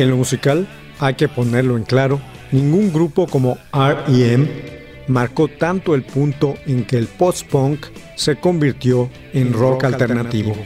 En lo musical, hay que ponerlo en claro, ningún grupo como REM marcó tanto el punto en que el post-punk se convirtió en rock alternativo.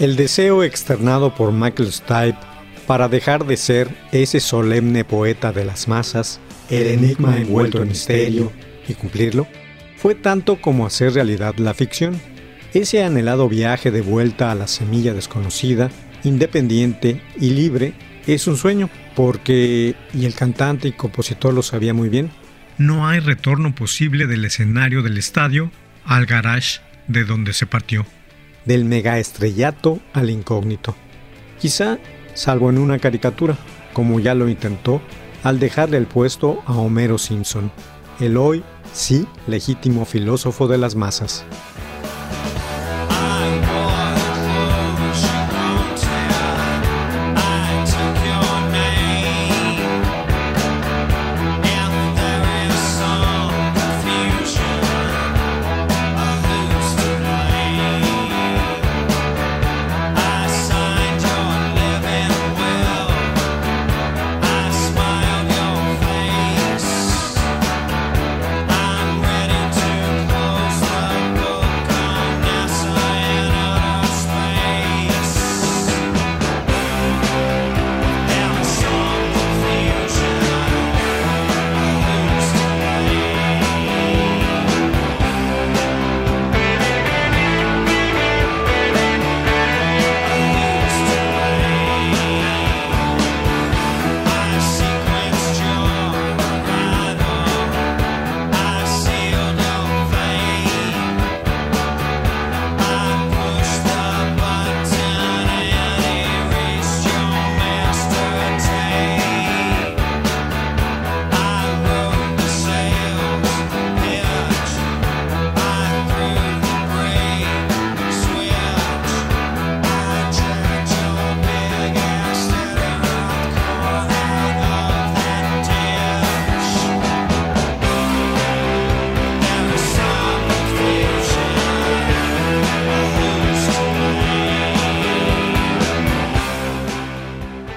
El deseo externado por Michael Stipe para dejar de ser ese solemne poeta de las masas, el enigma envuelto en misterio, y cumplirlo, fue tanto como hacer realidad la ficción. Ese anhelado viaje de vuelta a la semilla desconocida, independiente y libre, es un sueño, porque, y el cantante y compositor lo sabía muy bien, no hay retorno posible del escenario del estadio al garage de donde se partió del megaestrellato al incógnito. Quizá, salvo en una caricatura, como ya lo intentó, al dejarle el puesto a Homero Simpson, el hoy sí legítimo filósofo de las masas.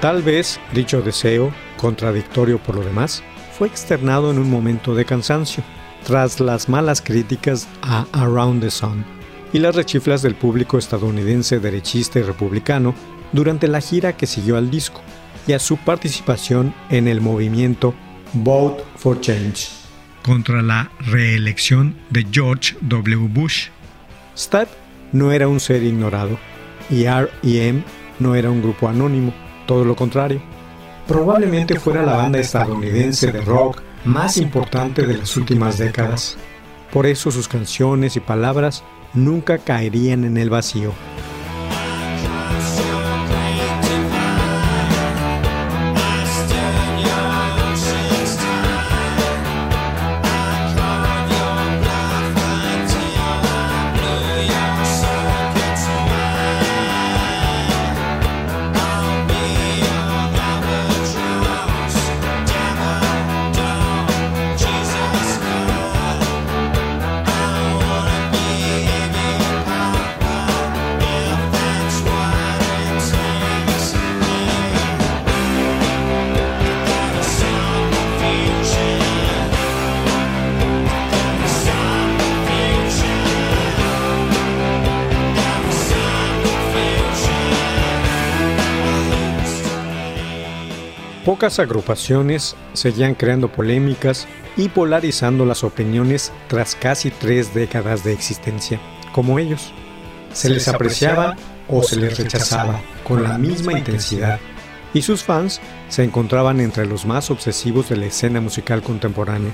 Tal vez dicho deseo, contradictorio por lo demás, fue externado en un momento de cansancio, tras las malas críticas a Around the Sun y las rechiflas del público estadounidense derechista y republicano durante la gira que siguió al disco y a su participación en el movimiento Vote for Change contra la reelección de George W. Bush. Stipe no era un ser ignorado y R.E.M. no era un grupo anónimo, todo lo contrario. Probablemente fuera la banda estadounidense de rock más importante de las últimas décadas. Por eso sus canciones y palabras nunca caerían en el vacío. Pocas agrupaciones seguían creando polémicas y polarizando las opiniones tras casi tres décadas de existencia, como ellos. Se les apreciaba o se les rechazaba con la misma intensidad, y sus fans se encontraban entre los más obsesivos de la escena musical contemporánea,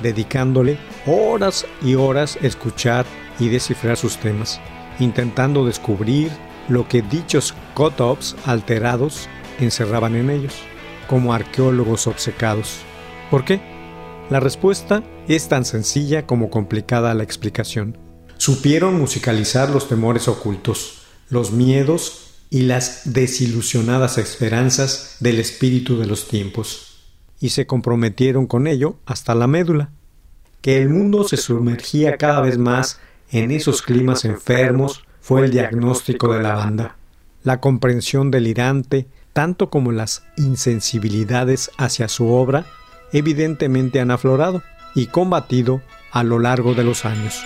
dedicándole horas y horas a escuchar y descifrar sus temas, intentando descubrir lo que dichos cut-ups alterados encerraban en ellos como arqueólogos obcecados. ¿Por qué? La respuesta es tan sencilla como complicada la explicación. Supieron musicalizar los temores ocultos, los miedos y las desilusionadas esperanzas del espíritu de los tiempos, y se comprometieron con ello hasta la médula, que el mundo se sumergía cada vez más en esos climas enfermos fue el diagnóstico de la banda. La comprensión delirante tanto como las insensibilidades hacia su obra, evidentemente han aflorado y combatido a lo largo de los años.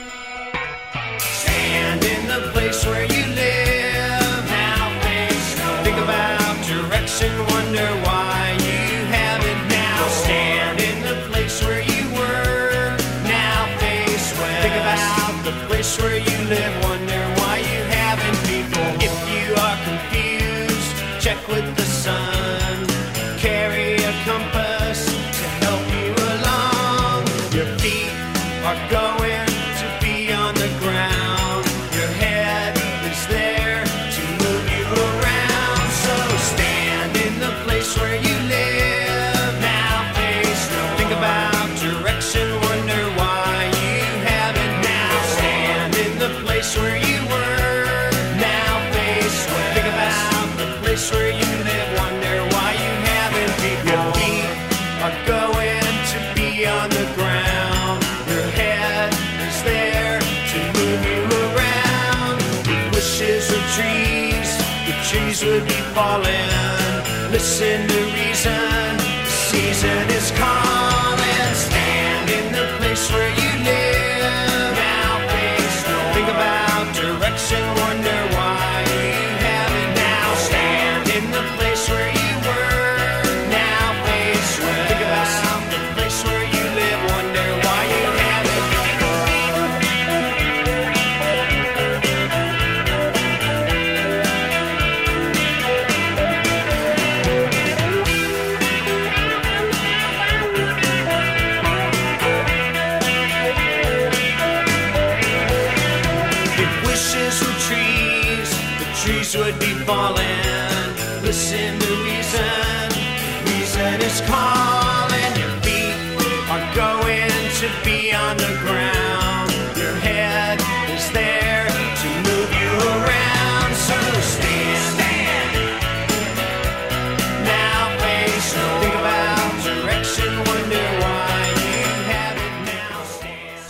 Listen to reason. Season is calling. Stand in the place where you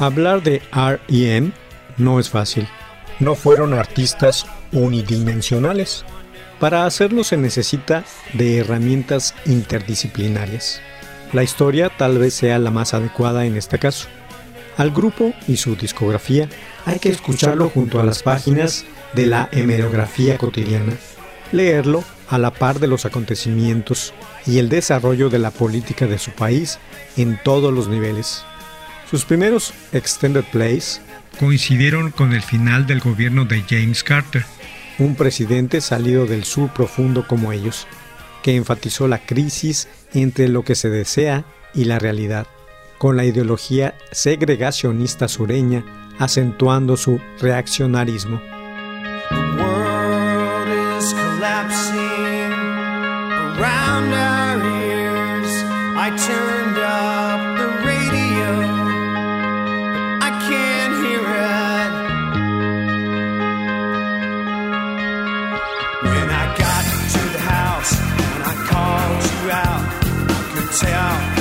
Hablar de REM no es fácil. No fueron artistas unidimensionales. Para hacerlo se necesita de herramientas interdisciplinarias. La historia tal vez sea la más adecuada en este caso. Al grupo y su discografía hay que escucharlo junto a las páginas de la hemerografía cotidiana, leerlo a la par de los acontecimientos y el desarrollo de la política de su país en todos los niveles. Sus primeros extended plays coincidieron con el final del gobierno de James Carter, un presidente salido del sur profundo como ellos, que enfatizó la crisis entre lo que se desea y la realidad, con la ideología segregacionista sureña acentuando su reaccionarismo. I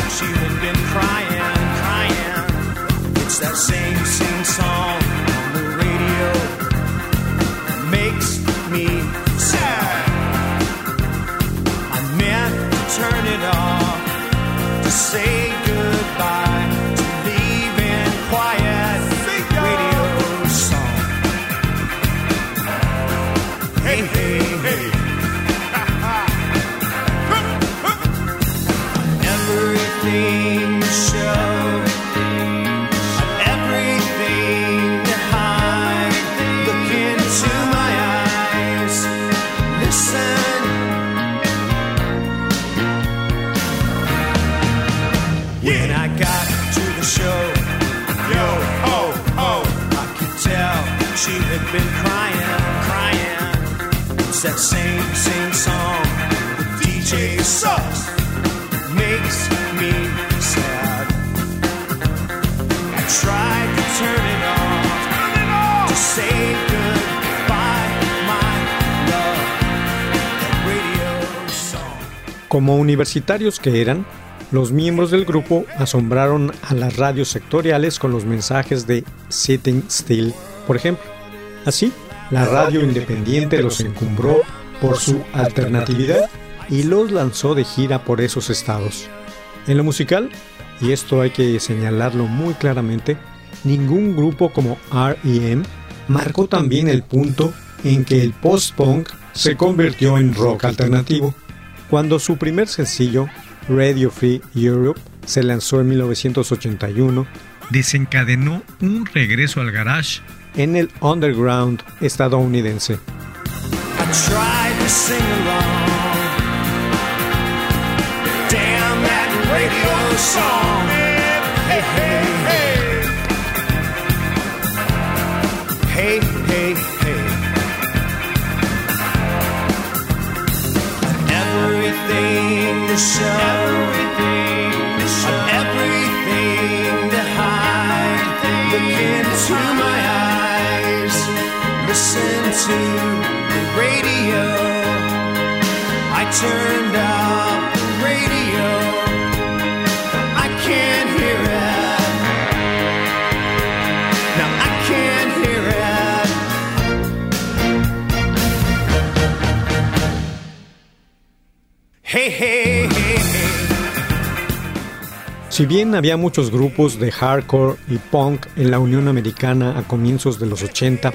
Como universitarios que eran, los miembros del grupo asombraron a las radios sectoriales con los mensajes de Sitting Still, por ejemplo. Así, la radio independiente los encumbró por su alternatividad y los lanzó de gira por esos estados. En lo musical, y esto hay que señalarlo muy claramente, ningún grupo como REM marcó también el punto en que el post-punk se convirtió en rock alternativo. Cuando su primer sencillo, Radio Free Europe, se lanzó en 1981, desencadenó un regreso al garage en el underground estadounidense. Radio song. Hey, hey, hey. Hey, hey, hey. Everything to show. Everything to show. Everything to hide. Look into my eyes. Listen to the radio. I turned up Si bien había muchos grupos de hardcore y punk en la Unión Americana a comienzos de los 80,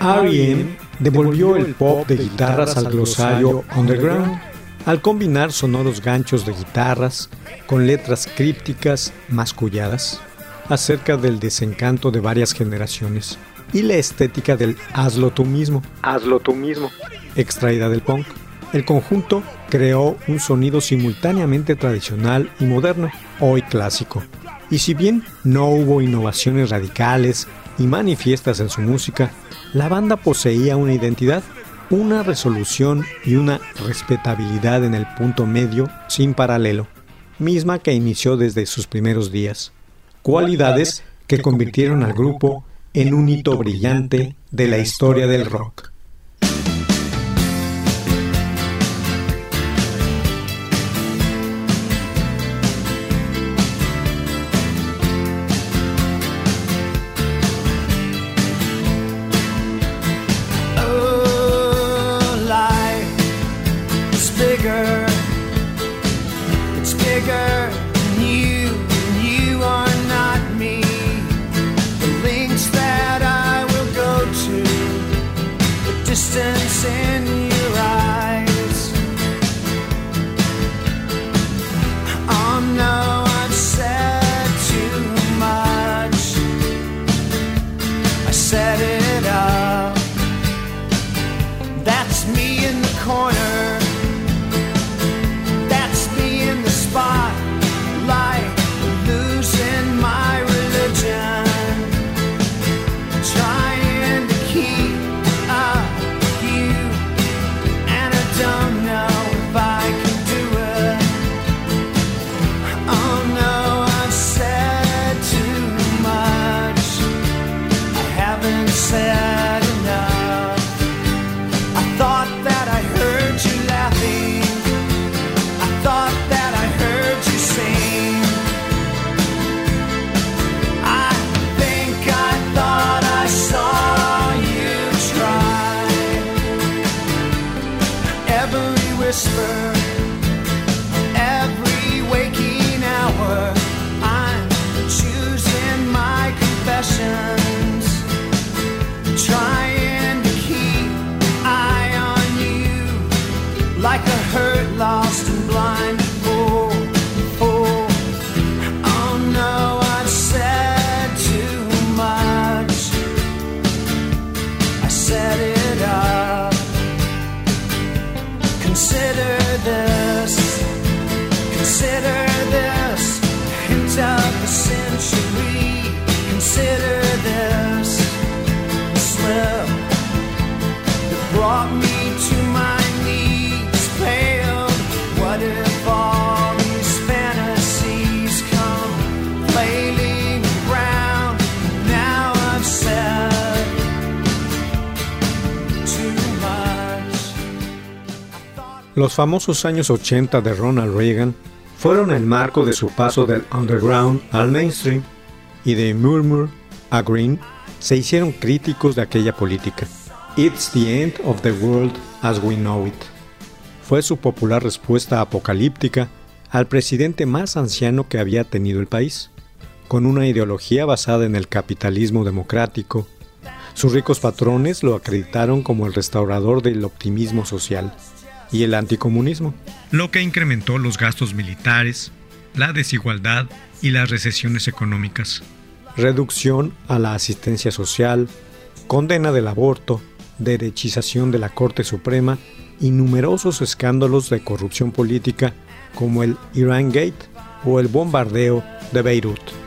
R.E.M. devolvió el pop de guitarras al glosario underground, al combinar sonoros ganchos de guitarras con letras crípticas masculladas acerca del desencanto de varias generaciones y la estética del hazlo tú mismo, hazlo tú mismo, extraída del punk. El conjunto creó un sonido simultáneamente tradicional y moderno, hoy clásico. Y si bien no hubo innovaciones radicales y manifiestas en su música, la banda poseía una identidad, una resolución y una respetabilidad en el punto medio sin paralelo, misma que inició desde sus primeros días. Cualidades que convirtieron al grupo en un hito brillante de la historia del rock. Los famosos años 80 de Ronald Reagan fueron el marco de su paso del underground al mainstream y de Murmur a Green se hicieron críticos de aquella política. It's the end of the world as we know it. Fue su popular respuesta apocalíptica al presidente más anciano que había tenido el país, con una ideología basada en el capitalismo democrático. Sus ricos patrones lo acreditaron como el restaurador del optimismo social y el anticomunismo. Lo que incrementó los gastos militares, la desigualdad y las recesiones económicas. Reducción a la asistencia social, condena del aborto, derechización de la Corte Suprema y numerosos escándalos de corrupción política como el Iran Gate o el bombardeo de Beirut.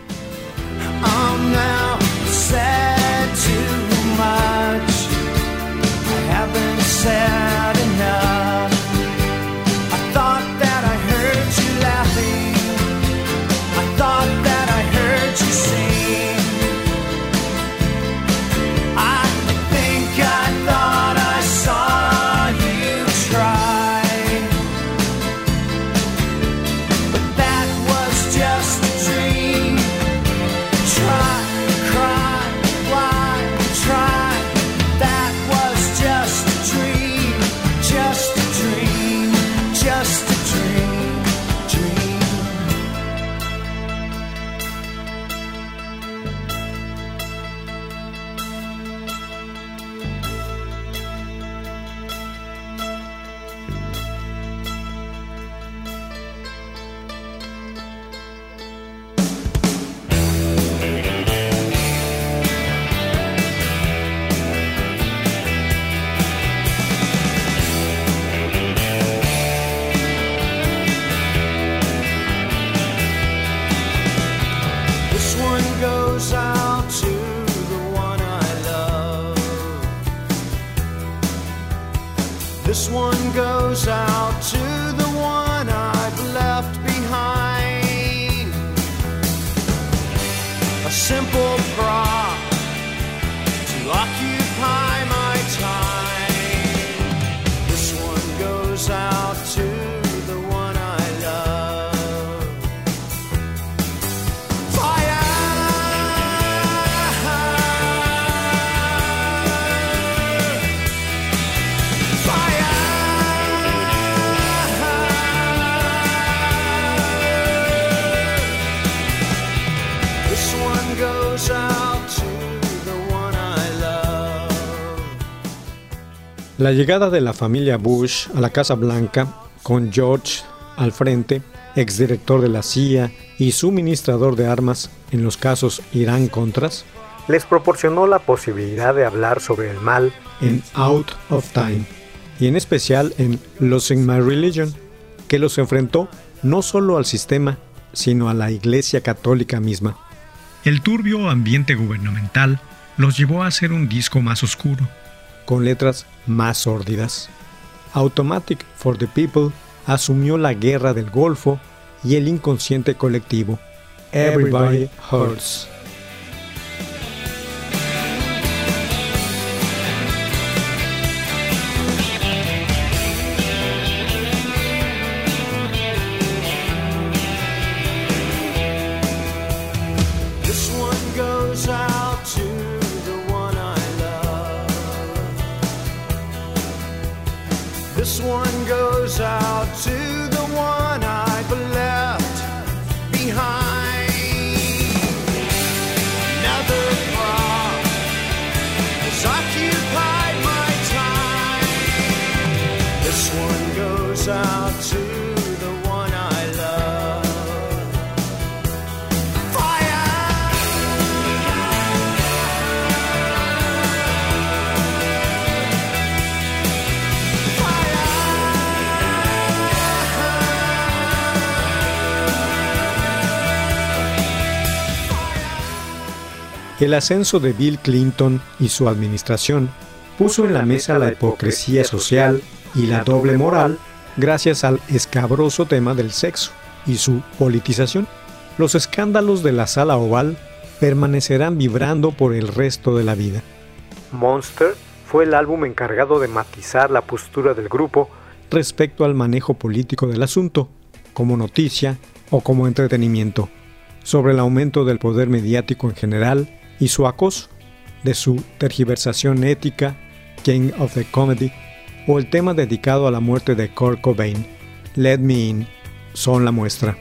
simple prop to lock you La llegada de la familia Bush a la Casa Blanca, con George al frente, exdirector de la CIA y suministrador de armas en los casos Irán-Contras, les proporcionó la posibilidad de hablar sobre el mal en Out of Time y en especial en Losing My Religion, que los enfrentó no solo al sistema, sino a la Iglesia Católica misma. El turbio ambiente gubernamental los llevó a hacer un disco más oscuro, con letras más sórdidas. Automatic for the People asumió la guerra del Golfo y el inconsciente colectivo. Everybody Hurts. El ascenso de Bill Clinton y su administración puso en la mesa la hipocresía social y la doble moral gracias al escabroso tema del sexo y su politización. Los escándalos de la sala oval permanecerán vibrando por el resto de la vida. Monster fue el álbum encargado de matizar la postura del grupo respecto al manejo político del asunto, como noticia o como entretenimiento, sobre el aumento del poder mediático en general y su acoso, de su tergiversación ética, King of the Comedy, o el tema dedicado a la muerte de Kurt Cobain, Let Me In, son la muestra.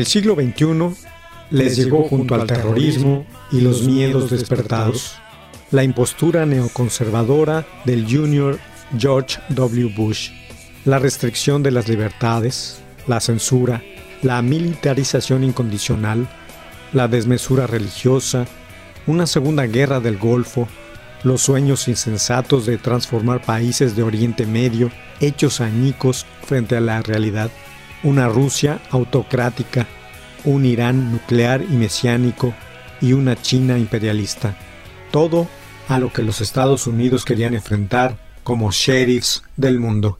El siglo XXI les llegó junto al terrorismo y los miedos despertados, la impostura neoconservadora del Junior George W. Bush, la restricción de las libertades, la censura, la militarización incondicional, la desmesura religiosa, una segunda guerra del Golfo, los sueños insensatos de transformar países de Oriente Medio hechos añicos frente a la realidad, una Rusia autocrática, un Irán nuclear y mesiánico y una China imperialista. Todo a lo que los Estados Unidos querían enfrentar como sheriffs del mundo.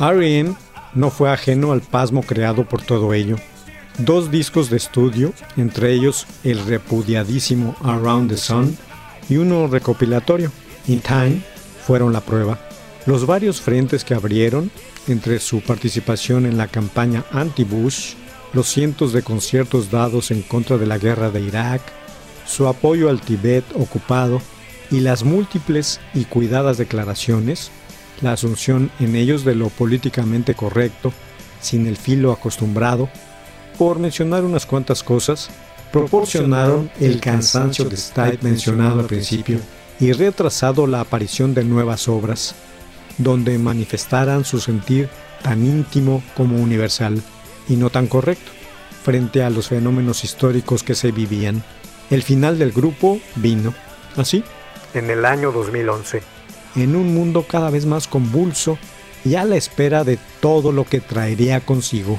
R.E.M. no fue ajeno al pasmo creado por todo ello. Dos discos de estudio, entre ellos el repudiadísimo Around the Sun y uno recopilatorio, In Time, fueron la prueba. Los varios frentes que abrieron, entre su participación en la campaña anti-Bush, los cientos de conciertos dados en contra de la guerra de Irak, su apoyo al Tíbet ocupado y las múltiples y cuidadas declaraciones, la asunción en ellos de lo políticamente correcto, sin el filo acostumbrado, por mencionar unas cuantas cosas, proporcionaron el cansancio de Stipe mencionado al principio y retrasado la aparición de nuevas obras, donde manifestaran su sentir tan íntimo como universal y no tan correcto frente a los fenómenos históricos que se vivían. El final del grupo vino, así, en el año 2011, en un mundo cada vez más convulso y a la espera de todo lo que traería consigo.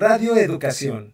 Radio Educación.